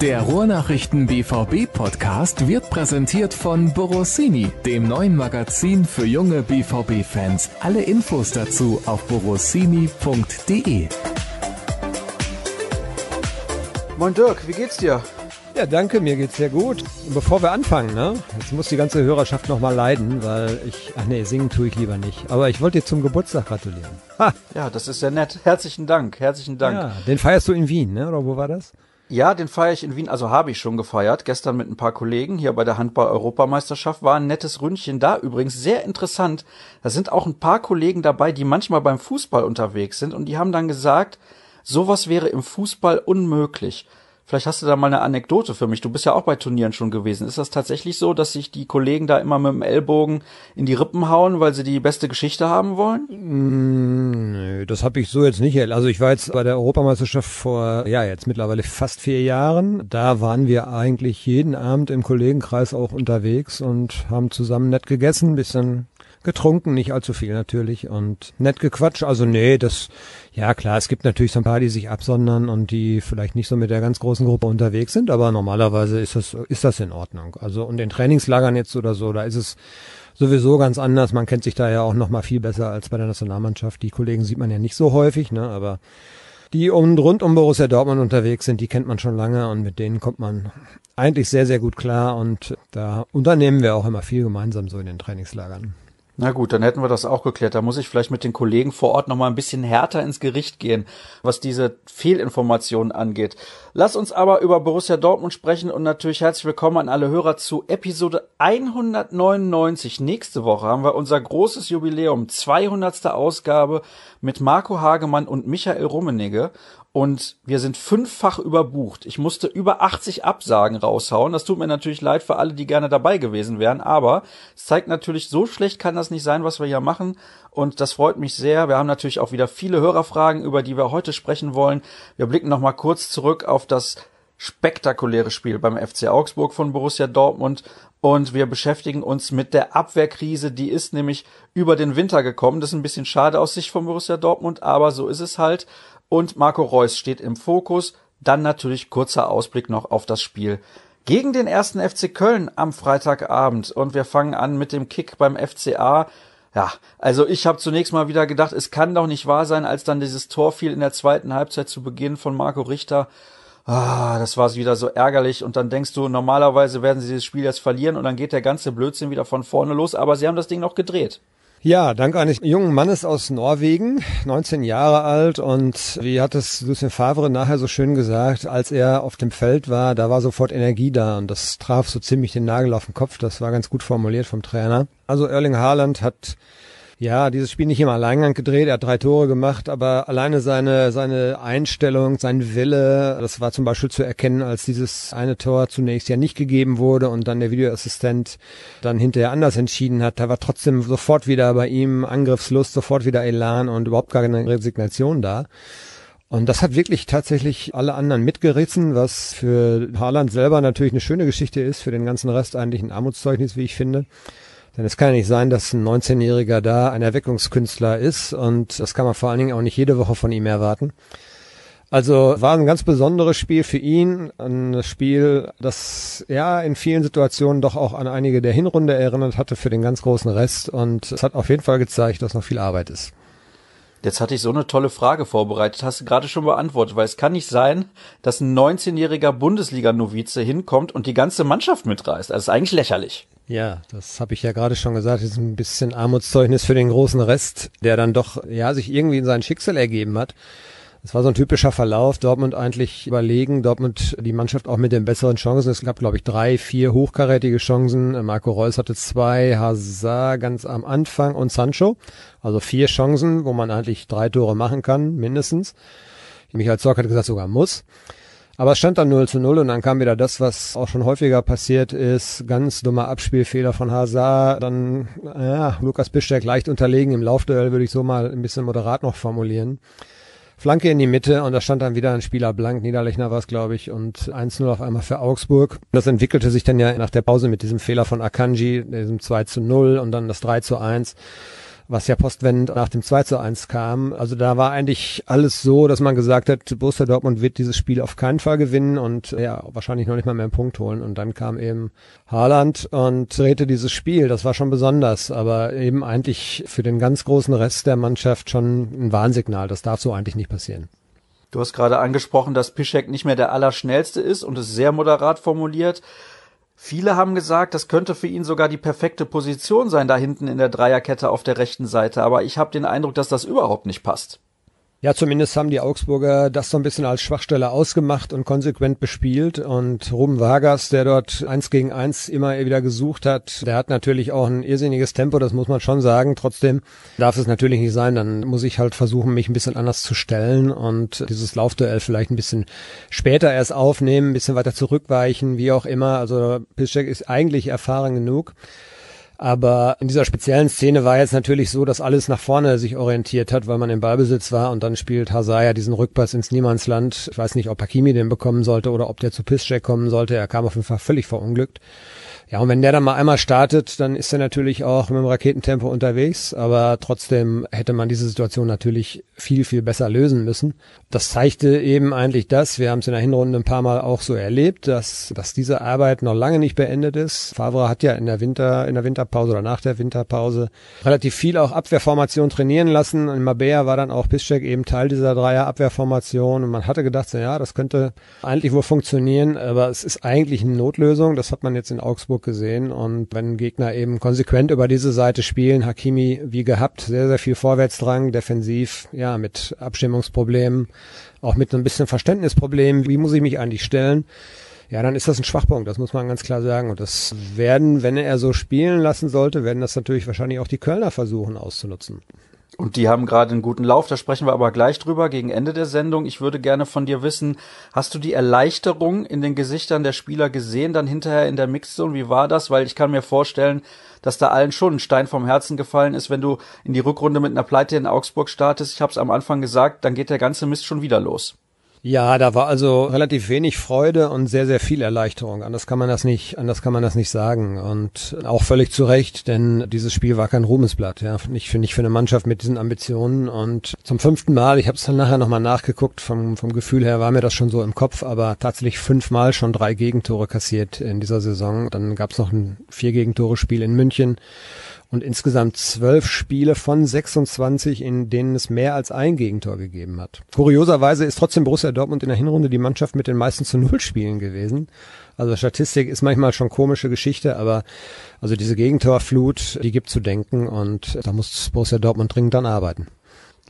Der Ruhrnachrichten BVB Podcast wird präsentiert von Borossini, dem neuen Magazin für junge BVB Fans. Alle Infos dazu auf borossini.de. Moin Dirk, wie geht's dir? Ja, danke, mir geht's sehr gut. Und bevor wir anfangen, ne? Jetzt muss die ganze Hörerschaft nochmal leiden, weil ich, ach nee, singen tue ich lieber nicht. Aber ich wollte dir zum Geburtstag gratulieren. Ha! Ja, das ist sehr nett. Herzlichen Dank, herzlichen Dank. Ja, den feierst du in Wien, ne? Oder wo war das? Ja, den feiere ich in Wien, also habe ich schon gefeiert, gestern mit ein paar Kollegen hier bei der Handball-Europameisterschaft. War ein nettes Ründchen da, übrigens sehr interessant. Da sind auch ein paar Kollegen dabei, die manchmal beim Fußball unterwegs sind und die haben dann gesagt, sowas wäre im Fußball unmöglich. Vielleicht hast du da mal eine Anekdote für mich. Du bist ja auch bei Turnieren schon gewesen. Ist das tatsächlich so, dass sich die Kollegen da immer mit dem Ellbogen in die Rippen hauen, weil sie die beste Geschichte haben wollen? Mm, nö, das habe ich so jetzt nicht. Also ich war jetzt bei der Europameisterschaft vor, ja, jetzt mittlerweile fast vier Jahren. Da waren wir eigentlich jeden Abend im Kollegenkreis auch unterwegs und haben zusammen nett gegessen, bisschen getrunken, nicht allzu viel natürlich und nett gequatscht. Also nee, das, ja klar, es gibt natürlich so ein paar, die sich absondern und die vielleicht nicht so mit der ganz großen Gruppe unterwegs sind, aber normalerweise ist das, ist das in Ordnung. Also und in Trainingslagern jetzt oder so, da ist es sowieso ganz anders. Man kennt sich da ja auch noch mal viel besser als bei der Nationalmannschaft. Die Kollegen sieht man ja nicht so häufig, ne, aber die um, rund um Borussia Dortmund unterwegs sind, die kennt man schon lange und mit denen kommt man eigentlich sehr, sehr gut klar und da unternehmen wir auch immer viel gemeinsam so in den Trainingslagern. Na gut, dann hätten wir das auch geklärt. Da muss ich vielleicht mit den Kollegen vor Ort noch mal ein bisschen härter ins Gericht gehen, was diese Fehlinformationen angeht. Lass uns aber über Borussia Dortmund sprechen und natürlich herzlich willkommen an alle Hörer zu Episode 199. Nächste Woche haben wir unser großes Jubiläum, 200. Ausgabe mit Marco Hagemann und Michael Rummenigge und wir sind fünffach überbucht. Ich musste über 80 Absagen raushauen. Das tut mir natürlich leid für alle, die gerne dabei gewesen wären, aber es zeigt natürlich, so schlecht kann das nicht sein, was wir hier machen und das freut mich sehr. Wir haben natürlich auch wieder viele Hörerfragen, über die wir heute sprechen wollen. Wir blicken noch mal kurz zurück auf das spektakuläre Spiel beim FC Augsburg von Borussia Dortmund und wir beschäftigen uns mit der Abwehrkrise, die ist nämlich über den Winter gekommen. Das ist ein bisschen schade aus Sicht von Borussia Dortmund, aber so ist es halt und Marco Reus steht im Fokus. Dann natürlich kurzer Ausblick noch auf das Spiel gegen den ersten FC Köln am Freitagabend. Und wir fangen an mit dem Kick beim FCA. Ja, also ich habe zunächst mal wieder gedacht, es kann doch nicht wahr sein, als dann dieses Tor fiel in der zweiten Halbzeit zu Beginn von Marco Richter. Ah, das war wieder so ärgerlich. Und dann denkst du, normalerweise werden sie dieses Spiel jetzt verlieren und dann geht der ganze Blödsinn wieder von vorne los. Aber sie haben das Ding noch gedreht. Ja, dank eines jungen Mannes aus Norwegen, 19 Jahre alt. Und wie hat es Lucien Favre nachher so schön gesagt, als er auf dem Feld war, da war sofort Energie da. Und das traf so ziemlich den Nagel auf den Kopf, das war ganz gut formuliert vom Trainer. Also Erling Haaland hat ja, dieses Spiel nicht im Alleingang gedreht. Er hat drei Tore gemacht, aber alleine seine, seine Einstellung, sein Wille, das war zum Beispiel zu erkennen, als dieses eine Tor zunächst ja nicht gegeben wurde und dann der Videoassistent dann hinterher anders entschieden hat. Da war trotzdem sofort wieder bei ihm Angriffslust, sofort wieder Elan und überhaupt gar keine Resignation da. Und das hat wirklich tatsächlich alle anderen mitgerissen, was für Haaland selber natürlich eine schöne Geschichte ist, für den ganzen Rest eigentlich ein Armutszeugnis, wie ich finde. Denn es kann ja nicht sein, dass ein 19-Jähriger da ein Erweckungskünstler ist und das kann man vor allen Dingen auch nicht jede Woche von ihm erwarten. Also war ein ganz besonderes Spiel für ihn, ein Spiel, das ja in vielen Situationen doch auch an einige der Hinrunde erinnert hatte für den ganz großen Rest und es hat auf jeden Fall gezeigt, dass noch viel Arbeit ist. Jetzt hatte ich so eine tolle Frage vorbereitet, hast du gerade schon beantwortet, weil es kann nicht sein, dass ein 19-jähriger Bundesliga-Novize hinkommt und die ganze Mannschaft mitreißt. Das ist eigentlich lächerlich. Ja, das habe ich ja gerade schon gesagt, das ist ein bisschen Armutszeugnis für den großen Rest, der dann doch ja sich irgendwie in sein Schicksal ergeben hat. Es war so ein typischer Verlauf. Dortmund eigentlich überlegen. Dortmund die Mannschaft auch mit den besseren Chancen. Es gab, glaube ich, drei, vier hochkarätige Chancen. Marco Reus hatte zwei, Hazard ganz am Anfang und Sancho. Also vier Chancen, wo man eigentlich drei Tore machen kann, mindestens. Michael Zorc hat gesagt, sogar muss. Aber es stand dann 0 zu 0 und dann kam wieder das, was auch schon häufiger passiert ist. Ganz dummer Abspielfehler von Hazard. Dann, ja, Lukas Bischek leicht unterlegen im Laufduell, würde ich so mal ein bisschen moderat noch formulieren. Flanke in die Mitte und da stand dann wieder ein Spieler blank, Niederlechner war es, glaube ich, und 1-0 auf einmal für Augsburg. Das entwickelte sich dann ja nach der Pause mit diesem Fehler von Akanji, diesem 2 zu 0 und dann das 3 zu 1. was ja postwendend nach dem 2 zu 1 kam. Also da war eigentlich alles so, dass man gesagt hat, Borussia Dortmund wird dieses Spiel auf keinen Fall gewinnen und ja, wahrscheinlich noch nicht mal mehr einen Punkt holen. Und dann kam eben Haaland und drehte dieses Spiel. Das war schon besonders, aber eben eigentlich für den ganz großen Rest der Mannschaft schon ein Warnsignal. Das darf so eigentlich nicht passieren. Du hast gerade angesprochen, dass Piszek nicht mehr der Allerschnellste ist und es sehr moderat formuliert. Viele haben gesagt, das könnte für ihn sogar die perfekte Position sein, da hinten in der Dreierkette auf der rechten Seite. Aber ich habe den Eindruck, dass das überhaupt nicht passt. Ja, zumindest haben die Augsburger das so ein bisschen als Schwachstelle ausgemacht und konsequent bespielt. Und Ruben Vargas, der dort eins gegen eins immer wieder gesucht hat, der hat natürlich auch ein irrsinniges Tempo, das muss man schon sagen. Trotzdem darf es natürlich nicht sein. Dann muss ich halt versuchen, mich ein bisschen anders zu stellen und dieses Laufduell vielleicht ein bisschen später erst aufnehmen, ein bisschen weiter zurückweichen, wie auch immer. Also Piszczek ist eigentlich erfahren genug. Aber in dieser speziellen Szene war jetzt natürlich so, dass alles nach vorne sich orientiert hat, weil man im Ballbesitz war und dann spielt Hazaya diesen Rückpass ins Niemandsland. Ich weiß nicht, ob Hakimi den bekommen sollte oder ob der zu Pisscheck kommen sollte. Er kam auf jeden Fall völlig verunglückt. Ja, und wenn der dann mal einmal startet, dann ist er natürlich auch mit dem Raketentempo unterwegs, aber trotzdem hätte man diese Situation natürlich viel, viel besser lösen müssen. Das zeigte eben eigentlich das, wir haben es in der Hinrunde ein paar Mal auch so erlebt, dass, dass diese Arbeit noch lange nicht beendet ist. Favre hat ja in der Winter, in der Winterpause oder nach der Winterpause relativ viel auch Abwehrformation trainieren lassen. In Mabea war dann auch Piszczek eben Teil dieser Dreier Abwehrformation und man hatte gedacht, ja, das könnte eigentlich wohl funktionieren, aber es ist eigentlich eine Notlösung. Das hat man jetzt in Augsburg gesehen. Und wenn Gegner eben konsequent über diese Seite spielen, Hakimi wie gehabt, sehr, sehr viel Vorwärtsdrang, defensiv, ja, mit Abstimmungsproblemen, auch mit ein bisschen Verständnisproblemen, wie muss ich mich eigentlich stellen? Ja, dann ist das ein Schwachpunkt, das muss man ganz klar sagen. Und das werden, wenn er so spielen lassen sollte, werden das natürlich wahrscheinlich auch die Kölner versuchen auszunutzen. Und die haben gerade einen guten Lauf, da sprechen wir aber gleich drüber gegen Ende der Sendung. Ich würde gerne von dir wissen, hast du die Erleichterung in den Gesichtern der Spieler gesehen, dann hinterher in der Mixzone? Wie war das? Weil ich kann mir vorstellen, dass da allen schon ein Stein vom Herzen gefallen ist, wenn du in die Rückrunde mit einer Pleite in Augsburg startest. Ich habe es am Anfang gesagt, dann geht der ganze Mist schon wieder los. Ja, da war also relativ wenig Freude und sehr, sehr viel Erleichterung. Anders kann man das nicht, anders kann man das nicht sagen. Und auch völlig zu Recht, denn dieses Spiel war kein Ruhmesblatt, ja. Nicht für, nicht für eine Mannschaft mit diesen Ambitionen. Und zum fünften Mal, ich habe es dann nachher nochmal nachgeguckt, vom, vom Gefühl her war mir das schon so im Kopf, aber tatsächlich fünfmal schon drei Gegentore kassiert in dieser Saison. Dann gab es noch ein vier Gegentore-Spiel in München und insgesamt zwölf Spiele von 26, in denen es mehr als ein Gegentor gegeben hat. Kurioserweise ist trotzdem Borussia Dortmund in der Hinrunde die Mannschaft mit den meisten zu Null Spielen gewesen. Also Statistik ist manchmal schon komische Geschichte, aber also diese Gegentorflut, die gibt zu denken und da muss Borussia Dortmund dringend dann arbeiten.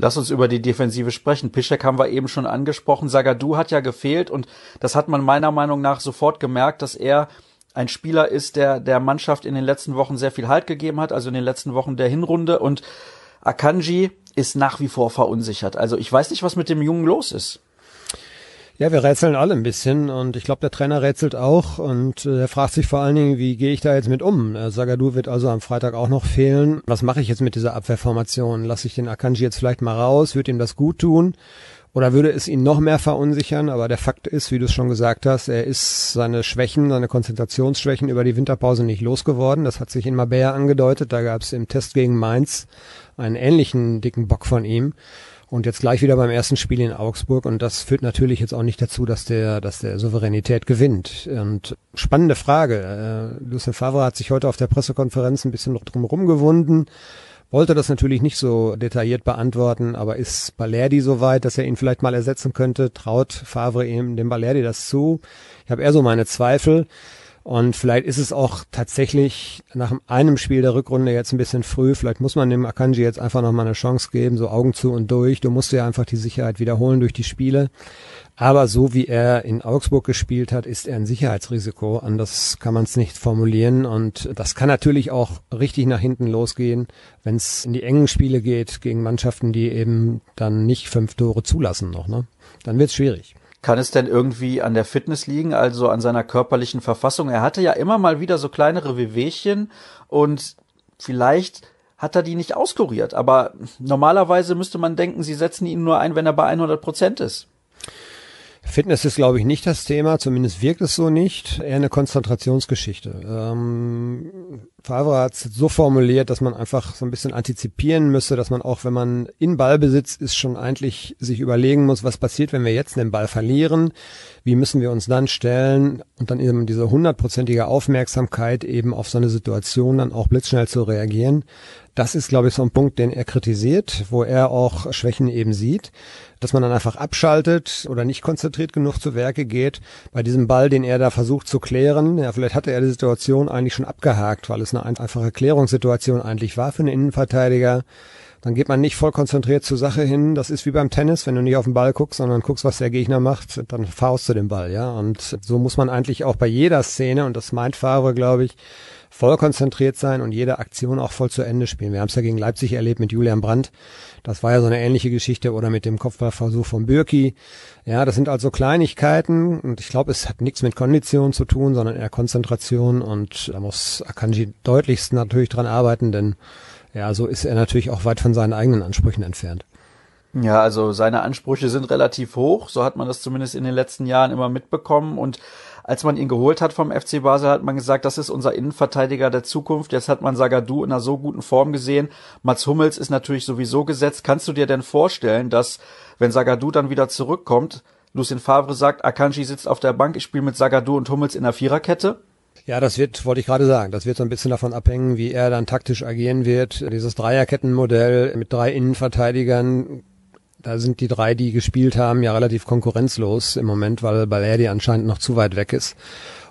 Lass uns über die Defensive sprechen. Pischek haben wir eben schon angesprochen. Sagadu hat ja gefehlt und das hat man meiner Meinung nach sofort gemerkt, dass er ein Spieler ist, der der Mannschaft in den letzten Wochen sehr viel Halt gegeben hat, also in den letzten Wochen der Hinrunde. Und Akanji ist nach wie vor verunsichert. Also ich weiß nicht, was mit dem Jungen los ist. Ja, wir rätseln alle ein bisschen und ich glaube, der Trainer rätselt auch und äh, er fragt sich vor allen Dingen, wie gehe ich da jetzt mit um? Äh, Sagadu wird also am Freitag auch noch fehlen. Was mache ich jetzt mit dieser Abwehrformation? Lasse ich den Akanji jetzt vielleicht mal raus? Wird ihm das gut tun? Oder würde es ihn noch mehr verunsichern? Aber der Fakt ist, wie du es schon gesagt hast, er ist seine Schwächen, seine Konzentrationsschwächen über die Winterpause nicht losgeworden. Das hat sich in Mabea angedeutet. Da gab es im Test gegen Mainz einen ähnlichen dicken Bock von ihm. Und jetzt gleich wieder beim ersten Spiel in Augsburg. Und das führt natürlich jetzt auch nicht dazu, dass der, dass der Souveränität gewinnt. Und spannende Frage. Äh, Lucien Favre hat sich heute auf der Pressekonferenz ein bisschen drum gewunden wollte das natürlich nicht so detailliert beantworten, aber ist Balerdi so weit, dass er ihn vielleicht mal ersetzen könnte? Traut Favre ihm dem Balerdi das zu? Ich habe eher so meine Zweifel. Und vielleicht ist es auch tatsächlich nach einem Spiel der Rückrunde jetzt ein bisschen früh. Vielleicht muss man dem Akanji jetzt einfach nochmal eine Chance geben, so Augen zu und durch. Du musst ja einfach die Sicherheit wiederholen durch die Spiele. Aber so wie er in Augsburg gespielt hat, ist er ein Sicherheitsrisiko. Anders kann man es nicht formulieren. Und das kann natürlich auch richtig nach hinten losgehen, wenn es in die engen Spiele geht gegen Mannschaften, die eben dann nicht fünf Tore zulassen noch. Ne? Dann wird's schwierig. Kann es denn irgendwie an der Fitness liegen, also an seiner körperlichen Verfassung? Er hatte ja immer mal wieder so kleinere Wehwehchen und vielleicht hat er die nicht auskuriert. Aber normalerweise müsste man denken, sie setzen ihn nur ein, wenn er bei 100 Prozent ist. Fitness ist, glaube ich, nicht das Thema, zumindest wirkt es so nicht. Eher eine Konzentrationsgeschichte. Ähm, Favre hat es so formuliert, dass man einfach so ein bisschen antizipieren müsste, dass man auch, wenn man in Ballbesitz ist, schon eigentlich sich überlegen muss, was passiert, wenn wir jetzt den Ball verlieren, wie müssen wir uns dann stellen und dann eben diese hundertprozentige Aufmerksamkeit eben auf so eine Situation dann auch blitzschnell zu reagieren. Das ist, glaube ich, so ein Punkt, den er kritisiert, wo er auch Schwächen eben sieht, dass man dann einfach abschaltet oder nicht konzentriert genug zu Werke geht. Bei diesem Ball, den er da versucht zu klären, ja, vielleicht hatte er die Situation eigentlich schon abgehakt, weil es eine einfache Klärungssituation eigentlich war für einen Innenverteidiger. Dann geht man nicht voll konzentriert zur Sache hin. Das ist wie beim Tennis, wenn du nicht auf den Ball guckst, sondern guckst, was der Gegner macht, dann faust du den Ball, ja. Und so muss man eigentlich auch bei jeder Szene, und das meint Favre, glaube ich, voll konzentriert sein und jede Aktion auch voll zu Ende spielen. Wir haben es ja gegen Leipzig erlebt mit Julian Brandt. Das war ja so eine ähnliche Geschichte oder mit dem Kopfballversuch von Bürki. Ja, das sind also Kleinigkeiten und ich glaube, es hat nichts mit Kondition zu tun, sondern eher Konzentration und da muss Akanji deutlichst natürlich dran arbeiten, denn ja, so ist er natürlich auch weit von seinen eigenen Ansprüchen entfernt. Ja, also seine Ansprüche sind relativ hoch, so hat man das zumindest in den letzten Jahren immer mitbekommen und als man ihn geholt hat vom FC Basel, hat man gesagt, das ist unser Innenverteidiger der Zukunft. Jetzt hat man Sagadu in einer so guten Form gesehen. Mats Hummels ist natürlich sowieso gesetzt. Kannst du dir denn vorstellen, dass, wenn Sagadu dann wieder zurückkommt, Lucien Favre sagt, Akanji sitzt auf der Bank, ich spiele mit Sagadu und Hummels in der Viererkette? Ja, das wird, wollte ich gerade sagen, das wird so ein bisschen davon abhängen, wie er dann taktisch agieren wird. Dieses Dreierkettenmodell mit drei Innenverteidigern da sind die drei, die gespielt haben, ja relativ konkurrenzlos im Moment, weil Balerdi anscheinend noch zu weit weg ist.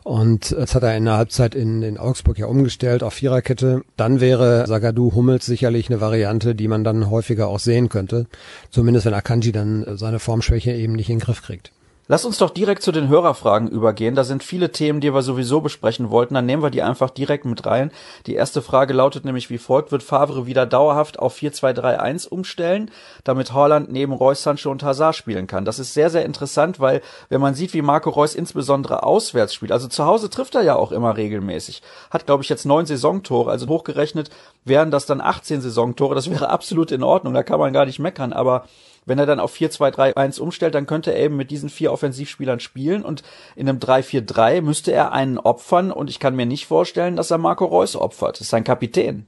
Und jetzt hat er in der Halbzeit in, in Augsburg ja umgestellt auf Viererkette. Dann wäre Sagadu Hummels sicherlich eine Variante, die man dann häufiger auch sehen könnte. Zumindest wenn Akanji dann seine Formschwäche eben nicht in den Griff kriegt. Lass uns doch direkt zu den Hörerfragen übergehen. Da sind viele Themen, die wir sowieso besprechen wollten. Dann nehmen wir die einfach direkt mit rein. Die erste Frage lautet nämlich wie folgt. Wird Favre wieder dauerhaft auf 4-2-3-1 umstellen, damit Holland neben Reus, Sancho und Hazard spielen kann? Das ist sehr, sehr interessant, weil wenn man sieht, wie Marco Reus insbesondere auswärts spielt, also zu Hause trifft er ja auch immer regelmäßig. Hat, glaube ich, jetzt neun Saisontore, also hochgerechnet wären das dann 18 Saisontore. Das wäre absolut in Ordnung, da kann man gar nicht meckern, aber wenn er dann auf 4-2-3-1 umstellt, dann könnte er eben mit diesen vier Offensivspielern spielen und in einem 3-4-3 müsste er einen opfern und ich kann mir nicht vorstellen, dass er Marco Reus opfert. Das ist sein Kapitän.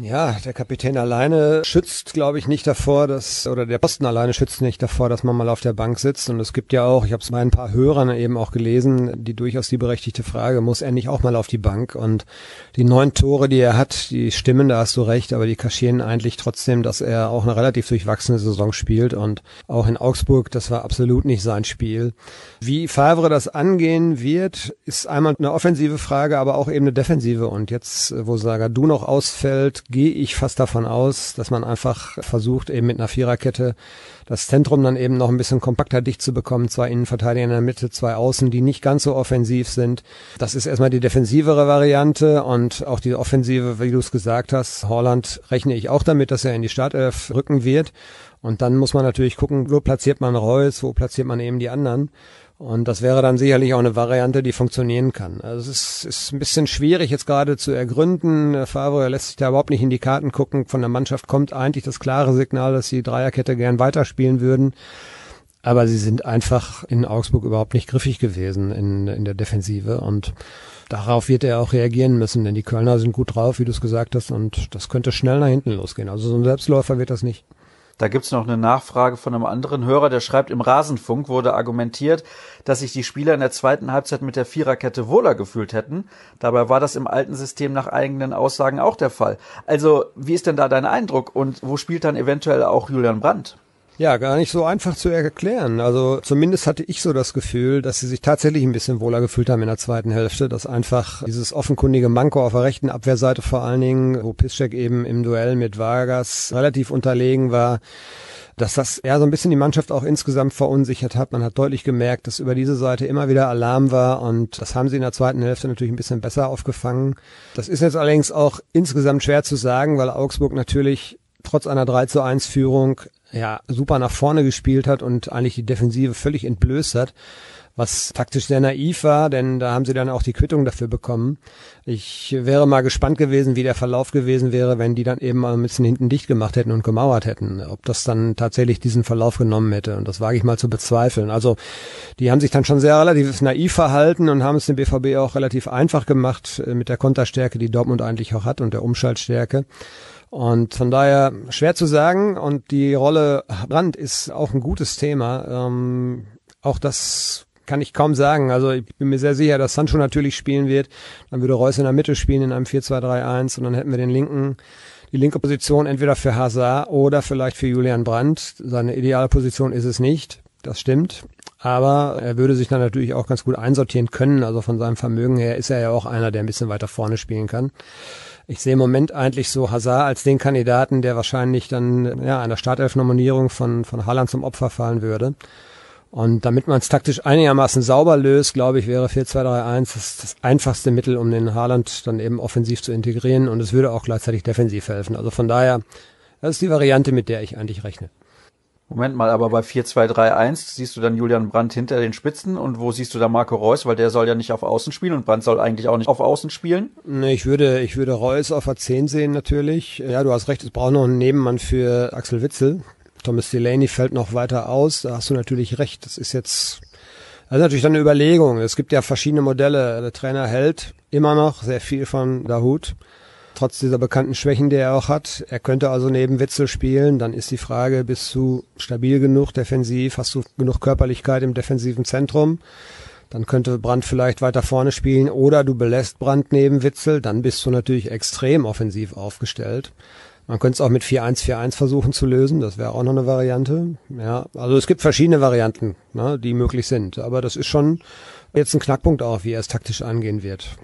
Ja, der Kapitän alleine schützt, glaube ich, nicht davor, dass, oder der Posten alleine schützt nicht davor, dass man mal auf der Bank sitzt. Und es gibt ja auch, ich habe es bei ein paar Hörern eben auch gelesen, die durchaus die berechtigte Frage, muss er nicht auch mal auf die Bank? Und die neun Tore, die er hat, die stimmen, da hast du recht, aber die kaschieren eigentlich trotzdem, dass er auch eine relativ durchwachsene Saison spielt. Und auch in Augsburg, das war absolut nicht sein Spiel. Wie Favre das angehen wird, ist einmal eine offensive Frage, aber auch eben eine defensive. Und jetzt, wo Sagadu noch ausfällt, gehe ich fast davon aus, dass man einfach versucht, eben mit einer Viererkette das Zentrum dann eben noch ein bisschen kompakter dicht zu bekommen. Zwei Innenverteidiger in der Mitte, zwei Außen, die nicht ganz so offensiv sind. Das ist erstmal die defensivere Variante und auch die Offensive, wie du es gesagt hast. Holland rechne ich auch damit, dass er in die Startelf rücken wird. Und dann muss man natürlich gucken, wo platziert man Reus, wo platziert man eben die anderen. Und das wäre dann sicherlich auch eine Variante, die funktionieren kann. Also es ist, ist ein bisschen schwierig jetzt gerade zu ergründen. Favre lässt sich da überhaupt nicht in die Karten gucken. Von der Mannschaft kommt eigentlich das klare Signal, dass sie Dreierkette gern weiterspielen würden. Aber sie sind einfach in Augsburg überhaupt nicht griffig gewesen in, in der Defensive und darauf wird er auch reagieren müssen, denn die Kölner sind gut drauf, wie du es gesagt hast, und das könnte schnell nach hinten losgehen. Also so ein Selbstläufer wird das nicht. Da gibt's noch eine Nachfrage von einem anderen Hörer, der schreibt, im Rasenfunk wurde argumentiert, dass sich die Spieler in der zweiten Halbzeit mit der Viererkette wohler gefühlt hätten. Dabei war das im alten System nach eigenen Aussagen auch der Fall. Also, wie ist denn da dein Eindruck und wo spielt dann eventuell auch Julian Brandt? Ja, gar nicht so einfach zu erklären. Also zumindest hatte ich so das Gefühl, dass sie sich tatsächlich ein bisschen wohler gefühlt haben in der zweiten Hälfte, dass einfach dieses offenkundige Manko auf der rechten Abwehrseite vor allen Dingen, wo Piszczek eben im Duell mit Vargas relativ unterlegen war, dass das eher so ein bisschen die Mannschaft auch insgesamt verunsichert hat. Man hat deutlich gemerkt, dass über diese Seite immer wieder Alarm war und das haben sie in der zweiten Hälfte natürlich ein bisschen besser aufgefangen. Das ist jetzt allerdings auch insgesamt schwer zu sagen, weil Augsburg natürlich trotz einer 3 zu 1 Führung ja super nach vorne gespielt hat und eigentlich die Defensive völlig entblößt hat was taktisch sehr naiv war, denn da haben sie dann auch die Quittung dafür bekommen. Ich wäre mal gespannt gewesen, wie der Verlauf gewesen wäre, wenn die dann eben mal ein bisschen hinten dicht gemacht hätten und gemauert hätten. Ob das dann tatsächlich diesen Verlauf genommen hätte. Und das wage ich mal zu bezweifeln. Also die haben sich dann schon sehr relativ naiv verhalten und haben es dem BVB auch relativ einfach gemacht äh, mit der Konterstärke, die Dortmund eigentlich auch hat und der Umschaltstärke. Und von daher schwer zu sagen. Und die Rolle Brand ist auch ein gutes Thema. Ähm, auch das kann ich kaum sagen. Also ich bin mir sehr sicher, dass Sancho natürlich spielen wird. Dann würde Reus in der Mitte spielen in einem 4-2-3-1 und dann hätten wir den linken, die linke Position entweder für Hazard oder vielleicht für Julian Brandt. Seine ideale Position ist es nicht. Das stimmt. Aber er würde sich dann natürlich auch ganz gut einsortieren können. Also von seinem Vermögen her ist er ja auch einer, der ein bisschen weiter vorne spielen kann. Ich sehe im Moment eigentlich so Hazard als den Kandidaten, der wahrscheinlich dann ja einer Startelf-Nominierung von, von Haaland zum Opfer fallen würde. Und damit man es taktisch einigermaßen sauber löst, glaube ich, wäre 4-2-3-1 das, das einfachste Mittel, um den Haaland dann eben offensiv zu integrieren. Und es würde auch gleichzeitig defensiv helfen. Also von daher, das ist die Variante, mit der ich eigentlich rechne. Moment mal, aber bei 4-2-3-1 siehst du dann Julian Brandt hinter den Spitzen und wo siehst du da Marco Reus, weil der soll ja nicht auf Außen spielen und Brandt soll eigentlich auch nicht auf Außen spielen? Nee, ich würde, ich würde Reus auf A10 sehen natürlich. Ja, du hast recht, es braucht noch einen Nebenmann für Axel Witzel. Thomas Delaney fällt noch weiter aus. Da hast du natürlich recht. Das ist jetzt, das ist natürlich dann eine Überlegung. Es gibt ja verschiedene Modelle. Der Trainer hält immer noch sehr viel von Dahut. Trotz dieser bekannten Schwächen, die er auch hat. Er könnte also neben Witzel spielen. Dann ist die Frage, bist du stabil genug defensiv? Hast du genug Körperlichkeit im defensiven Zentrum? Dann könnte Brandt vielleicht weiter vorne spielen oder du belässt Brandt neben Witzel, dann bist du natürlich extrem offensiv aufgestellt. Man könnte es auch mit 4-1-4-1 versuchen zu lösen, das wäre auch noch eine Variante. Ja, also es gibt verschiedene Varianten, ne, die möglich sind. Aber das ist schon jetzt ein Knackpunkt auch, wie er es taktisch angehen wird.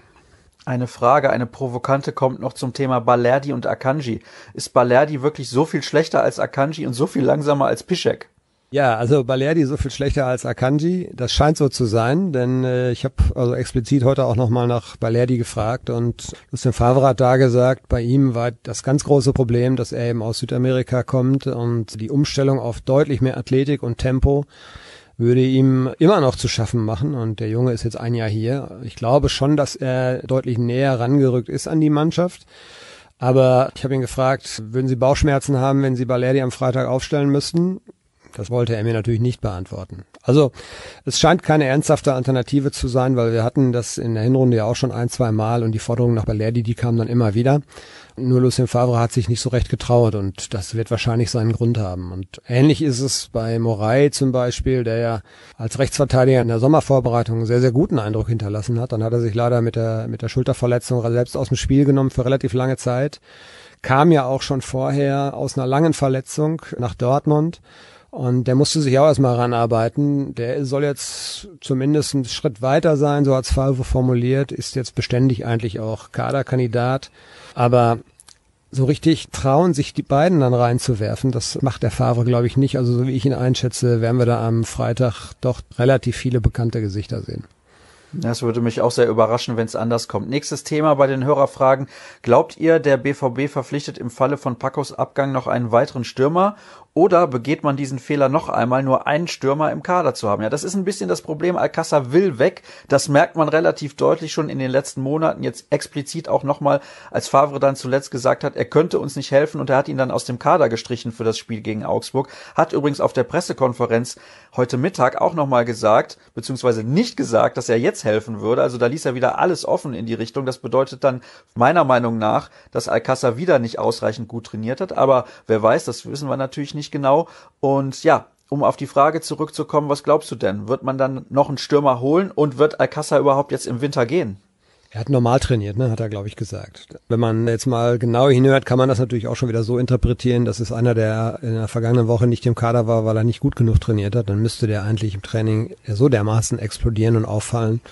Eine Frage, eine provokante kommt noch zum Thema Balerdi und Akanji. Ist Balerdi wirklich so viel schlechter als Akanji und so viel langsamer als Piszek? Ja, also Balerdi so viel schlechter als Akanji. Das scheint so zu sein, denn äh, ich habe also explizit heute auch nochmal nach Balerdi gefragt und Lucien Favre hat da gesagt, bei ihm war das ganz große Problem, dass er eben aus Südamerika kommt und die Umstellung auf deutlich mehr Athletik und Tempo würde ihm immer noch zu schaffen machen und der Junge ist jetzt ein Jahr hier. Ich glaube schon, dass er deutlich näher rangerückt ist an die Mannschaft. Aber ich habe ihn gefragt, würden Sie Bauchschmerzen haben, wenn Sie Balerdi am Freitag aufstellen müssten? Das wollte er mir natürlich nicht beantworten. Also es scheint keine ernsthafte Alternative zu sein, weil wir hatten das in der Hinrunde ja auch schon ein, zwei Mal und die Forderung nach Balerdi, die kam dann immer wieder. Nur Lucien Favre hat sich nicht so recht getraut und das wird wahrscheinlich seinen Grund haben. Und ähnlich ist es bei Moray zum Beispiel, der ja als Rechtsverteidiger in der Sommervorbereitung einen sehr, sehr guten Eindruck hinterlassen hat. Dann hat er sich leider mit der, mit der Schulterverletzung selbst aus dem Spiel genommen für relativ lange Zeit. Kam ja auch schon vorher aus einer langen Verletzung nach Dortmund und der musste sich auch erstmal ranarbeiten. Der soll jetzt zumindest einen Schritt weiter sein, so als Favre formuliert, ist jetzt beständig eigentlich auch Kaderkandidat. Aber so richtig trauen, sich die beiden dann reinzuwerfen, das macht der Favre, glaube ich, nicht. Also so wie ich ihn einschätze, werden wir da am Freitag doch relativ viele bekannte Gesichter sehen. Das würde mich auch sehr überraschen, wenn es anders kommt. Nächstes Thema bei den Hörerfragen. Glaubt ihr, der BVB verpflichtet im Falle von Pacos Abgang noch einen weiteren Stürmer oder begeht man diesen Fehler noch einmal, nur einen Stürmer im Kader zu haben? Ja, das ist ein bisschen das Problem. Alcázar will weg. Das merkt man relativ deutlich schon in den letzten Monaten. Jetzt explizit auch nochmal, als Favre dann zuletzt gesagt hat, er könnte uns nicht helfen und er hat ihn dann aus dem Kader gestrichen für das Spiel gegen Augsburg. Hat übrigens auf der Pressekonferenz heute Mittag auch nochmal gesagt, beziehungsweise nicht gesagt, dass er jetzt helfen würde. Also da ließ er wieder alles offen in die Richtung. Das bedeutet dann meiner Meinung nach, dass Alcázar wieder nicht ausreichend gut trainiert hat. Aber wer weiß, das wissen wir natürlich nicht nicht genau. Und ja, um auf die Frage zurückzukommen, was glaubst du denn? Wird man dann noch einen Stürmer holen und wird Alcázar überhaupt jetzt im Winter gehen? Er hat normal trainiert, ne, hat er, glaube ich, gesagt. Wenn man jetzt mal genau hinhört, kann man das natürlich auch schon wieder so interpretieren, dass es einer, der in der vergangenen Woche nicht im Kader war, weil er nicht gut genug trainiert hat. Dann müsste der eigentlich im Training so dermaßen explodieren und auffallen,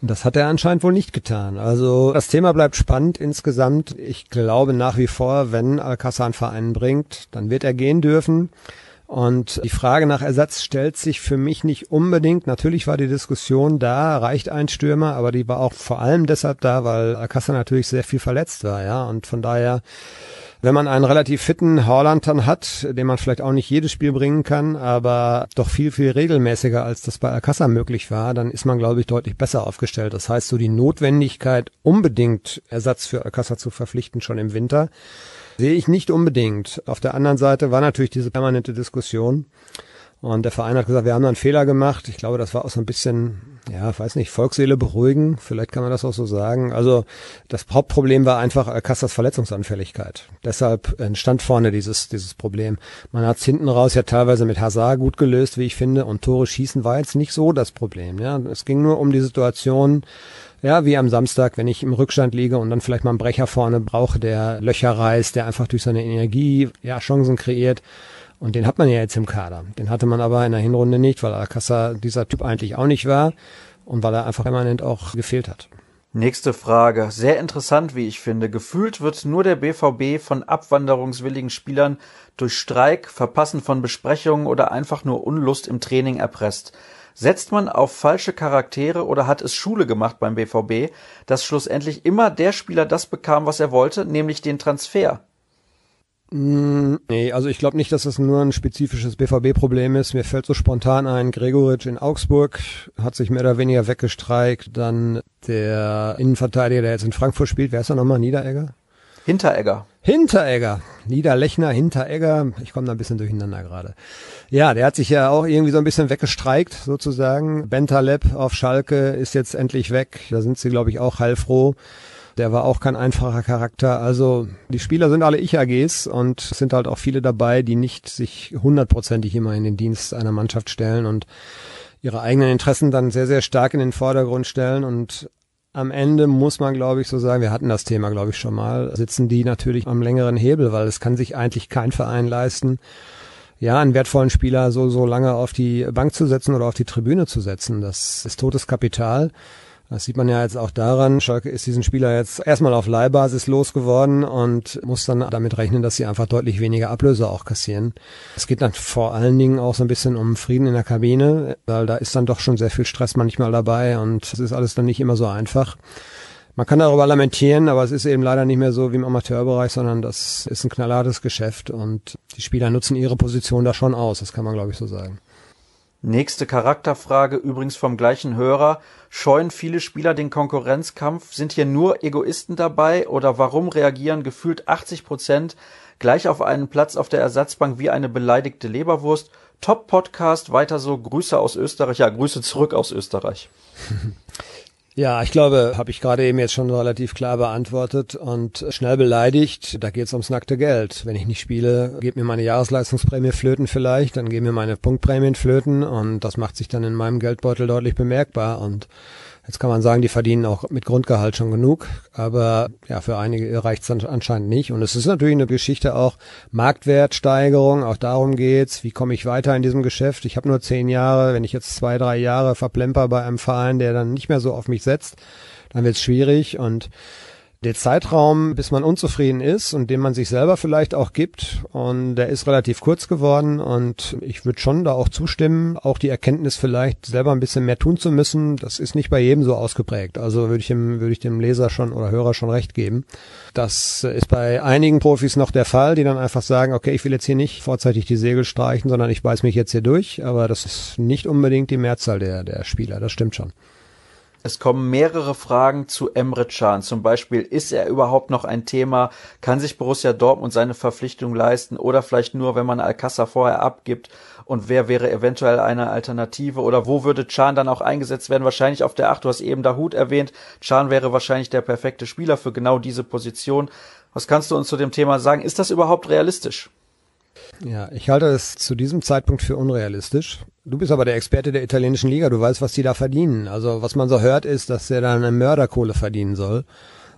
das hat er anscheinend wohl nicht getan. Also das Thema bleibt spannend insgesamt. Ich glaube nach wie vor, wenn Alcázar einen Verein bringt, dann wird er gehen dürfen. Und die Frage nach Ersatz stellt sich für mich nicht unbedingt. Natürlich war die Diskussion da, reicht ein Stürmer, aber die war auch vor allem deshalb da, weil Alcázar natürlich sehr viel verletzt war, ja. Und von daher, wenn man einen relativ fitten Haaland dann hat, den man vielleicht auch nicht jedes Spiel bringen kann, aber doch viel, viel regelmäßiger, als das bei Alcázar möglich war, dann ist man, glaube ich, deutlich besser aufgestellt. Das heißt, so die Notwendigkeit, unbedingt Ersatz für Alcázar zu verpflichten, schon im Winter, Sehe ich nicht unbedingt. Auf der anderen Seite war natürlich diese permanente Diskussion. Und der Verein hat gesagt, wir haben da einen Fehler gemacht. Ich glaube, das war auch so ein bisschen, ja, weiß nicht, Volksseele beruhigen. Vielleicht kann man das auch so sagen. Also das Hauptproblem war einfach Alcasters Verletzungsanfälligkeit. Deshalb entstand vorne dieses, dieses Problem. Man hat es hinten raus ja teilweise mit Hazard gut gelöst, wie ich finde. Und Tore schießen war jetzt nicht so das Problem. Ja, es ging nur um die Situation, ja, wie am Samstag, wenn ich im Rückstand liege und dann vielleicht mal einen Brecher vorne brauche, der Löcher reißt, der einfach durch seine Energie ja Chancen kreiert. Und den hat man ja jetzt im Kader. Den hatte man aber in der Hinrunde nicht, weil Alcázar dieser Typ eigentlich auch nicht war und weil er einfach permanent auch gefehlt hat. Nächste Frage. Sehr interessant, wie ich finde. Gefühlt wird nur der BVB von abwanderungswilligen Spielern durch Streik, Verpassen von Besprechungen oder einfach nur Unlust im Training erpresst. Setzt man auf falsche Charaktere oder hat es Schule gemacht beim BVB, dass schlussendlich immer der Spieler das bekam, was er wollte, nämlich den Transfer? Mm, nee, also ich glaube nicht, dass das nur ein spezifisches BVB-Problem ist. Mir fällt so spontan ein, Gregoritsch in Augsburg hat sich mehr oder weniger weggestreikt. Dann der Innenverteidiger, der jetzt in Frankfurt spielt, wer ist er nochmal? Niederegger? Hinteregger. Hinteregger. Niederlechner, Hinteregger. Ich komme da ein bisschen durcheinander gerade. Ja, der hat sich ja auch irgendwie so ein bisschen weggestreikt, sozusagen. Bentaleb auf Schalke ist jetzt endlich weg. Da sind sie, glaube ich, auch heilfroh. Der war auch kein einfacher Charakter. Also die Spieler sind alle Ich-AGs und sind halt auch viele dabei, die nicht sich hundertprozentig immer in den Dienst einer Mannschaft stellen und ihre eigenen Interessen dann sehr, sehr stark in den Vordergrund stellen und am Ende muss man, glaube ich, so sagen, wir hatten das Thema, glaube ich, schon mal, sitzen die natürlich am längeren Hebel, weil es kann sich eigentlich kein Verein leisten, ja, einen wertvollen Spieler so, so lange auf die Bank zu setzen oder auf die Tribüne zu setzen. Das ist totes Kapital. Das sieht man ja jetzt auch daran. Schalke ist diesen Spieler jetzt erstmal auf Leihbasis losgeworden und muss dann damit rechnen, dass sie einfach deutlich weniger Ablöse auch kassieren. Es geht dann vor allen Dingen auch so ein bisschen um Frieden in der Kabine, weil da ist dann doch schon sehr viel Stress manchmal dabei und es ist alles dann nicht immer so einfach. Man kann darüber lamentieren, aber es ist eben leider nicht mehr so wie im Amateurbereich, sondern das ist ein knallhartes Geschäft und die Spieler nutzen ihre Position da schon aus. Das kann man, glaube ich, so sagen. Nächste Charakterfrage übrigens vom gleichen Hörer. Scheuen viele Spieler den Konkurrenzkampf? Sind hier nur Egoisten dabei oder warum reagieren gefühlt 80 Prozent gleich auf einen Platz auf der Ersatzbank wie eine beleidigte Leberwurst? Top Podcast, weiter so. Grüße aus Österreich. Ja, Grüße zurück aus Österreich. Ja, ich glaube, habe ich gerade eben jetzt schon relativ klar beantwortet und schnell beleidigt. Da geht es ums nackte Geld. Wenn ich nicht spiele, geht mir meine Jahresleistungsprämie flöten vielleicht, dann gehen mir meine Punktprämien flöten und das macht sich dann in meinem Geldbeutel deutlich bemerkbar und Jetzt kann man sagen, die verdienen auch mit Grundgehalt schon genug, aber ja, für einige reicht es dann anscheinend nicht. Und es ist natürlich eine Geschichte auch Marktwertsteigerung, auch darum geht's, wie komme ich weiter in diesem Geschäft. Ich habe nur zehn Jahre, wenn ich jetzt zwei, drei Jahre verplemper bei einem Verein, der dann nicht mehr so auf mich setzt, dann wird's schwierig und der Zeitraum, bis man unzufrieden ist und den man sich selber vielleicht auch gibt. Und der ist relativ kurz geworden und ich würde schon da auch zustimmen, auch die Erkenntnis vielleicht selber ein bisschen mehr tun zu müssen. Das ist nicht bei jedem so ausgeprägt. Also würde ich dem, ich dem Leser schon oder Hörer schon recht geben. Das ist bei einigen Profis noch der Fall, die dann einfach sagen, okay, ich will jetzt hier nicht vorzeitig die Segel streichen, sondern ich beiß mich jetzt hier durch. Aber das ist nicht unbedingt die Mehrzahl der, der Spieler. Das stimmt schon. Es kommen mehrere Fragen zu Emre Can. Zum Beispiel, ist er überhaupt noch ein Thema? Kann sich Borussia Dortmund seine Verpflichtung leisten? Oder vielleicht nur, wenn man Alcázar vorher abgibt? Und wer wäre eventuell eine Alternative? Oder wo würde Can dann auch eingesetzt werden? Wahrscheinlich auf der 8. Du hast eben Dahut erwähnt. Can wäre wahrscheinlich der perfekte Spieler für genau diese Position. Was kannst du uns zu dem Thema sagen? Ist das überhaupt realistisch? Ja, ich halte es zu diesem Zeitpunkt für unrealistisch. Du bist aber der Experte der italienischen Liga, du weißt, was die da verdienen. Also was man so hört, ist, dass er da eine Mörderkohle verdienen soll.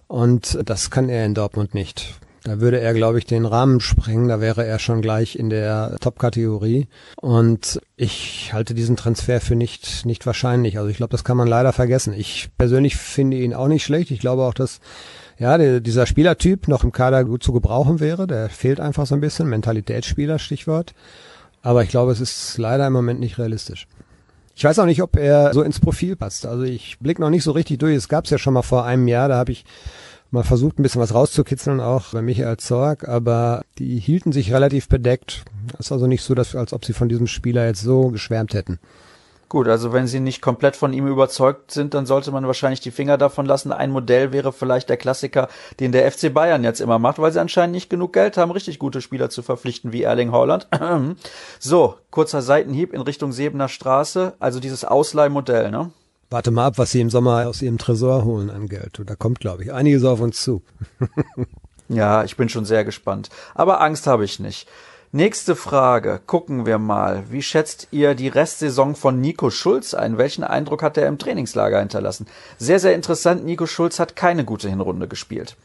Und das kann er in Dortmund nicht. Da würde er, glaube ich, den Rahmen sprengen. Da wäre er schon gleich in der Top-Kategorie. Und ich halte diesen Transfer für nicht, nicht wahrscheinlich. Also ich glaube, das kann man leider vergessen. Ich persönlich finde ihn auch nicht schlecht. Ich glaube auch, dass ja, der, dieser Spielertyp noch im Kader gut zu gebrauchen wäre. Der fehlt einfach so ein bisschen. Mentalitätsspieler, Stichwort. Aber ich glaube, es ist leider im Moment nicht realistisch. Ich weiß auch nicht, ob er so ins Profil passt. Also ich blick noch nicht so richtig durch. Es gab es ja schon mal vor einem Jahr, da habe ich mal versucht, ein bisschen was rauszukitzeln, auch bei Michael Zorg, aber die hielten sich relativ bedeckt. Es ist also nicht so, dass, als ob sie von diesem Spieler jetzt so geschwärmt hätten. Gut, also wenn Sie nicht komplett von ihm überzeugt sind, dann sollte man wahrscheinlich die Finger davon lassen. Ein Modell wäre vielleicht der Klassiker, den der FC Bayern jetzt immer macht, weil sie anscheinend nicht genug Geld haben, richtig gute Spieler zu verpflichten wie Erling Haaland. so, kurzer Seitenhieb in Richtung Sebener Straße, also dieses Ausleihmodell, ne? Warte mal ab, was sie im Sommer aus ihrem Tresor holen an Geld. Da kommt, glaube ich, einiges auf uns zu. ja, ich bin schon sehr gespannt. Aber Angst habe ich nicht. Nächste Frage. Gucken wir mal. Wie schätzt ihr die Restsaison von Nico Schulz ein? Welchen Eindruck hat er im Trainingslager hinterlassen? Sehr, sehr interessant. Nico Schulz hat keine gute Hinrunde gespielt.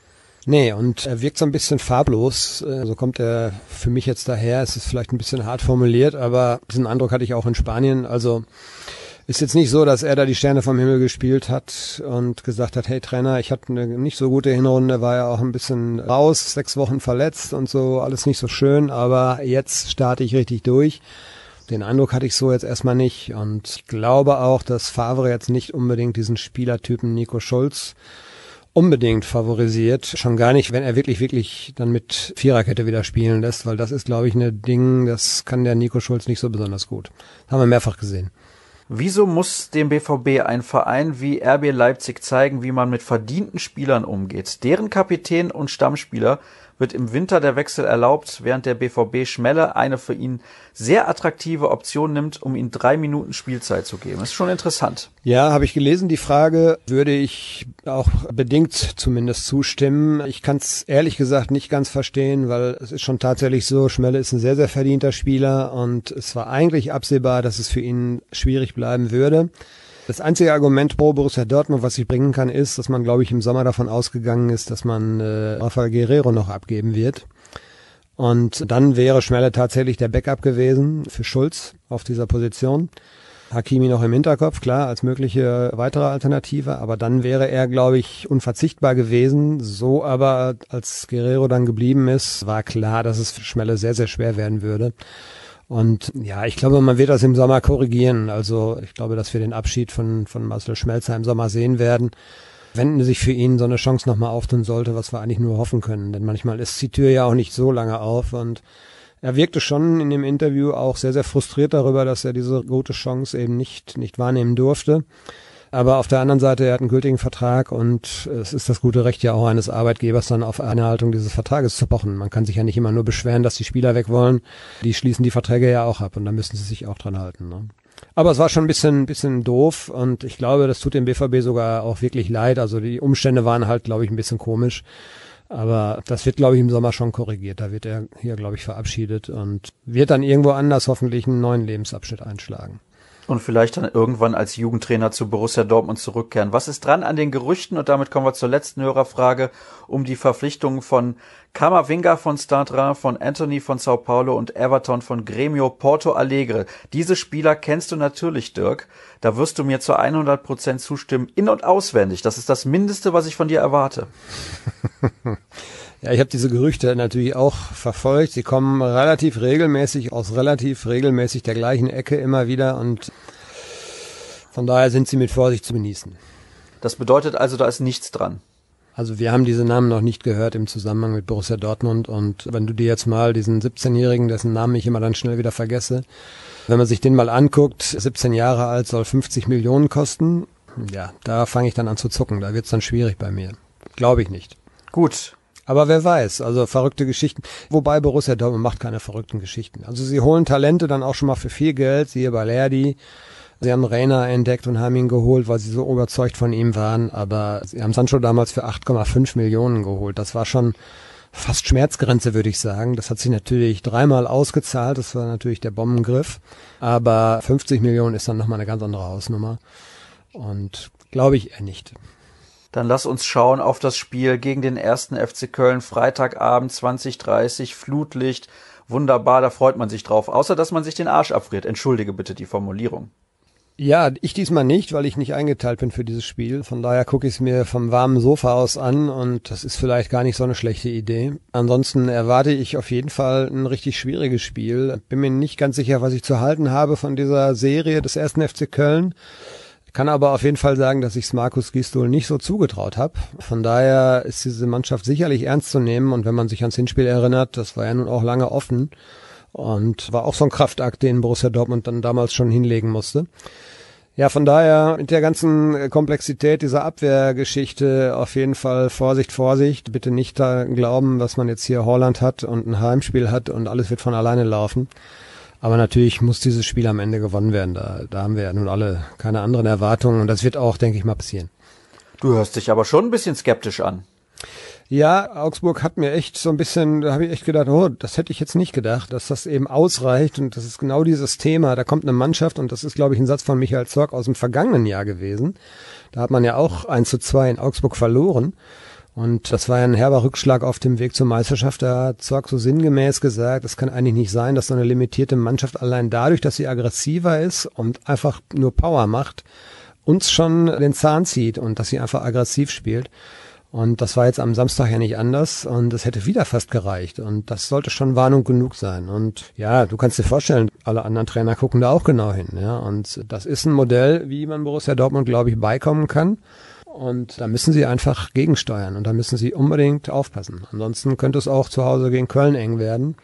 Nee, und er wirkt so ein bisschen farblos. So also kommt er für mich jetzt daher. Es ist vielleicht ein bisschen hart formuliert, aber diesen Eindruck hatte ich auch in Spanien. Also ist jetzt nicht so, dass er da die Sterne vom Himmel gespielt hat und gesagt hat, hey Trainer, ich hatte eine nicht so gute Hinrunde, war ja auch ein bisschen raus, sechs Wochen verletzt und so, alles nicht so schön, aber jetzt starte ich richtig durch. Den Eindruck hatte ich so jetzt erstmal nicht und glaube auch, dass Favre jetzt nicht unbedingt diesen Spielertypen Nico Schulz unbedingt favorisiert. Schon gar nicht, wenn er wirklich, wirklich dann mit Viererkette wieder spielen lässt, weil das ist, glaube ich, ein Ding, das kann der Nico Schulz nicht so besonders gut. Das haben wir mehrfach gesehen. Wieso muss dem BVB ein Verein wie RB Leipzig zeigen, wie man mit verdienten Spielern umgeht? Deren Kapitän und Stammspieler wird im Winter der Wechsel erlaubt, während der BVB Schmelle eine für ihn sehr attraktive Option nimmt, um ihm drei Minuten Spielzeit zu geben. Das ist schon interessant. Ja, habe ich gelesen. Die Frage würde ich auch bedingt zumindest zustimmen. Ich kann es ehrlich gesagt nicht ganz verstehen, weil es ist schon tatsächlich so, Schmelle ist ein sehr, sehr verdienter Spieler und es war eigentlich absehbar, dass es für ihn schwierig bleiben würde. Das einzige Argument pro Borussia Dortmund, was ich bringen kann, ist, dass man, glaube ich, im Sommer davon ausgegangen ist, dass man äh, Rafael Guerrero noch abgeben wird. Und dann wäre Schmelle tatsächlich der Backup gewesen für Schulz auf dieser Position. Hakimi noch im Hinterkopf, klar, als mögliche weitere Alternative, aber dann wäre er, glaube ich, unverzichtbar gewesen. So aber, als Guerrero dann geblieben ist, war klar, dass es für Schmelle sehr, sehr schwer werden würde. Und ja, ich glaube, man wird das im Sommer korrigieren. Also ich glaube, dass wir den Abschied von, von Marcel Schmelzer im Sommer sehen werden. Wenn sich für ihn so eine Chance nochmal auftun sollte, was wir eigentlich nur hoffen können. Denn manchmal ist die Tür ja auch nicht so lange auf und er wirkte schon in dem Interview auch sehr, sehr frustriert darüber, dass er diese gute Chance eben nicht, nicht wahrnehmen durfte. Aber auf der anderen Seite, er hat einen gültigen Vertrag und es ist das gute Recht ja auch eines Arbeitgebers, dann auf eine Haltung dieses Vertrages zu pochen. Man kann sich ja nicht immer nur beschweren, dass die Spieler weg wollen. Die schließen die Verträge ja auch ab und da müssen sie sich auch dran halten. Ne? Aber es war schon ein bisschen, bisschen doof und ich glaube, das tut dem BVB sogar auch wirklich leid. Also die Umstände waren halt, glaube ich, ein bisschen komisch. Aber das wird, glaube ich, im Sommer schon korrigiert. Da wird er hier, glaube ich, verabschiedet und wird dann irgendwo anders hoffentlich einen neuen Lebensabschnitt einschlagen und vielleicht dann irgendwann als Jugendtrainer zu Borussia Dortmund zurückkehren. Was ist dran an den Gerüchten? Und damit kommen wir zur letzten Hörerfrage um die Verpflichtungen von Kamavinga von Stadra, von Anthony von Sao Paulo und Everton von Gremio Porto Alegre. Diese Spieler kennst du natürlich, Dirk. Da wirst du mir zu 100 Prozent zustimmen, in- und auswendig. Das ist das Mindeste, was ich von dir erwarte. Ja, ich habe diese Gerüchte natürlich auch verfolgt. Sie kommen relativ regelmäßig aus relativ regelmäßig der gleichen Ecke immer wieder und von daher sind sie mit Vorsicht zu genießen. Das bedeutet also, da ist nichts dran. Also wir haben diese Namen noch nicht gehört im Zusammenhang mit Borussia Dortmund und wenn du dir jetzt mal diesen 17-Jährigen, dessen Namen ich immer dann schnell wieder vergesse, wenn man sich den mal anguckt, 17 Jahre alt soll 50 Millionen kosten, ja, da fange ich dann an zu zucken, da wird's dann schwierig bei mir. Glaube ich nicht. Gut, aber wer weiß, also verrückte Geschichten. Wobei Borussia Dortmund macht keine verrückten Geschichten. Also sie holen Talente dann auch schon mal für viel Geld, siehe Balerdi. Sie haben Rainer entdeckt und haben ihn geholt, weil sie so überzeugt von ihm waren. Aber sie haben Sancho damals für 8,5 Millionen geholt. Das war schon fast Schmerzgrenze, würde ich sagen. Das hat sich natürlich dreimal ausgezahlt. Das war natürlich der Bombengriff. Aber 50 Millionen ist dann nochmal eine ganz andere Hausnummer. Und glaube ich eher nicht. Dann lass uns schauen auf das Spiel gegen den ersten FC Köln Freitagabend 2030 Flutlicht. Wunderbar, da freut man sich drauf. Außer dass man sich den Arsch abfriert. Entschuldige bitte die Formulierung. Ja, ich diesmal nicht, weil ich nicht eingeteilt bin für dieses Spiel. Von daher gucke ich es mir vom warmen Sofa aus an und das ist vielleicht gar nicht so eine schlechte Idee. Ansonsten erwarte ich auf jeden Fall ein richtig schwieriges Spiel. Bin mir nicht ganz sicher, was ich zu halten habe von dieser Serie des ersten FC Köln. Kann aber auf jeden Fall sagen, dass ich es Markus Gisdol nicht so zugetraut habe. Von daher ist diese Mannschaft sicherlich ernst zu nehmen und wenn man sich ans Hinspiel erinnert, das war ja nun auch lange offen und war auch so ein Kraftakt, den Borussia Dortmund dann damals schon hinlegen musste. Ja, von daher mit der ganzen Komplexität dieser Abwehrgeschichte auf jeden Fall Vorsicht, Vorsicht. Bitte nicht da glauben, was man jetzt hier Holland hat und ein Heimspiel hat und alles wird von alleine laufen. Aber natürlich muss dieses Spiel am Ende gewonnen werden. Da, da haben wir ja nun alle keine anderen Erwartungen und das wird auch, denke ich mal, passieren. Du hörst dich aber schon ein bisschen skeptisch an. Ja, Augsburg hat mir echt so ein bisschen, da habe ich echt gedacht, oh, das hätte ich jetzt nicht gedacht, dass das eben ausreicht und das ist genau dieses Thema. Da kommt eine Mannschaft und das ist, glaube ich, ein Satz von Michael Zorg aus dem vergangenen Jahr gewesen. Da hat man ja auch 1 zu 2 in Augsburg verloren. Und das war ja ein herber Rückschlag auf dem Weg zur Meisterschaft. Da hat Zorg so sinngemäß gesagt, es kann eigentlich nicht sein, dass so eine limitierte Mannschaft allein dadurch, dass sie aggressiver ist und einfach nur Power macht, uns schon den Zahn zieht und dass sie einfach aggressiv spielt. Und das war jetzt am Samstag ja nicht anders und es hätte wieder fast gereicht. Und das sollte schon Warnung genug sein. Und ja, du kannst dir vorstellen, alle anderen Trainer gucken da auch genau hin. Ja, und das ist ein Modell, wie man Borussia Dortmund, glaube ich, beikommen kann. Und da müssen sie einfach gegensteuern und da müssen sie unbedingt aufpassen. Ansonsten könnte es auch zu Hause gegen Köln eng werden.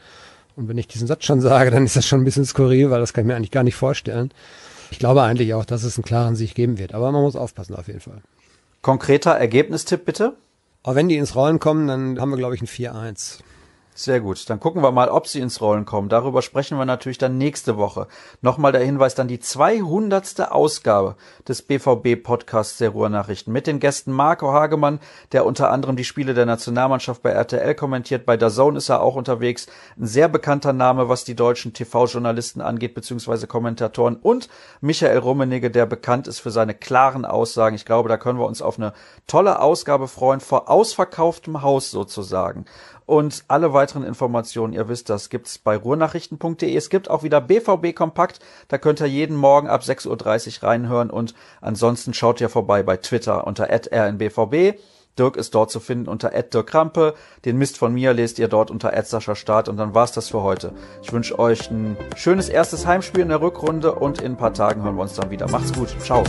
Und wenn ich diesen Satz schon sage, dann ist das schon ein bisschen skurril, weil das kann ich mir eigentlich gar nicht vorstellen. Ich glaube eigentlich auch, dass es einen klaren Sieg geben wird. Aber man muss aufpassen auf jeden Fall. Konkreter Ergebnistipp bitte? Aber wenn die ins Rollen kommen, dann haben wir, glaube ich, ein 4-1. Sehr gut. Dann gucken wir mal, ob sie ins Rollen kommen. Darüber sprechen wir natürlich dann nächste Woche. Nochmal der Hinweis, dann die 200. Ausgabe des BVB Podcasts der Ruhrnachrichten mit den Gästen Marco Hagemann, der unter anderem die Spiele der Nationalmannschaft bei RTL kommentiert. Bei DAZN ist er auch unterwegs. Ein sehr bekannter Name, was die deutschen TV-Journalisten angeht, beziehungsweise Kommentatoren. Und Michael Rummenigge, der bekannt ist für seine klaren Aussagen. Ich glaube, da können wir uns auf eine tolle Ausgabe freuen, vor ausverkauftem Haus sozusagen. Und alle weiteren Informationen, ihr wisst das, gibt's bei ruhrnachrichten.de. Es gibt auch wieder BVB Kompakt. Da könnt ihr jeden Morgen ab 6.30 Uhr reinhören. Und ansonsten schaut ihr vorbei bei Twitter unter rnbvb. Dirk ist dort zu finden unter Dirk Krampe. Den Mist von mir lest ihr dort unter Start. Und dann war's das für heute. Ich wünsche euch ein schönes erstes Heimspiel in der Rückrunde und in ein paar Tagen hören wir uns dann wieder. Macht's gut. Ciao.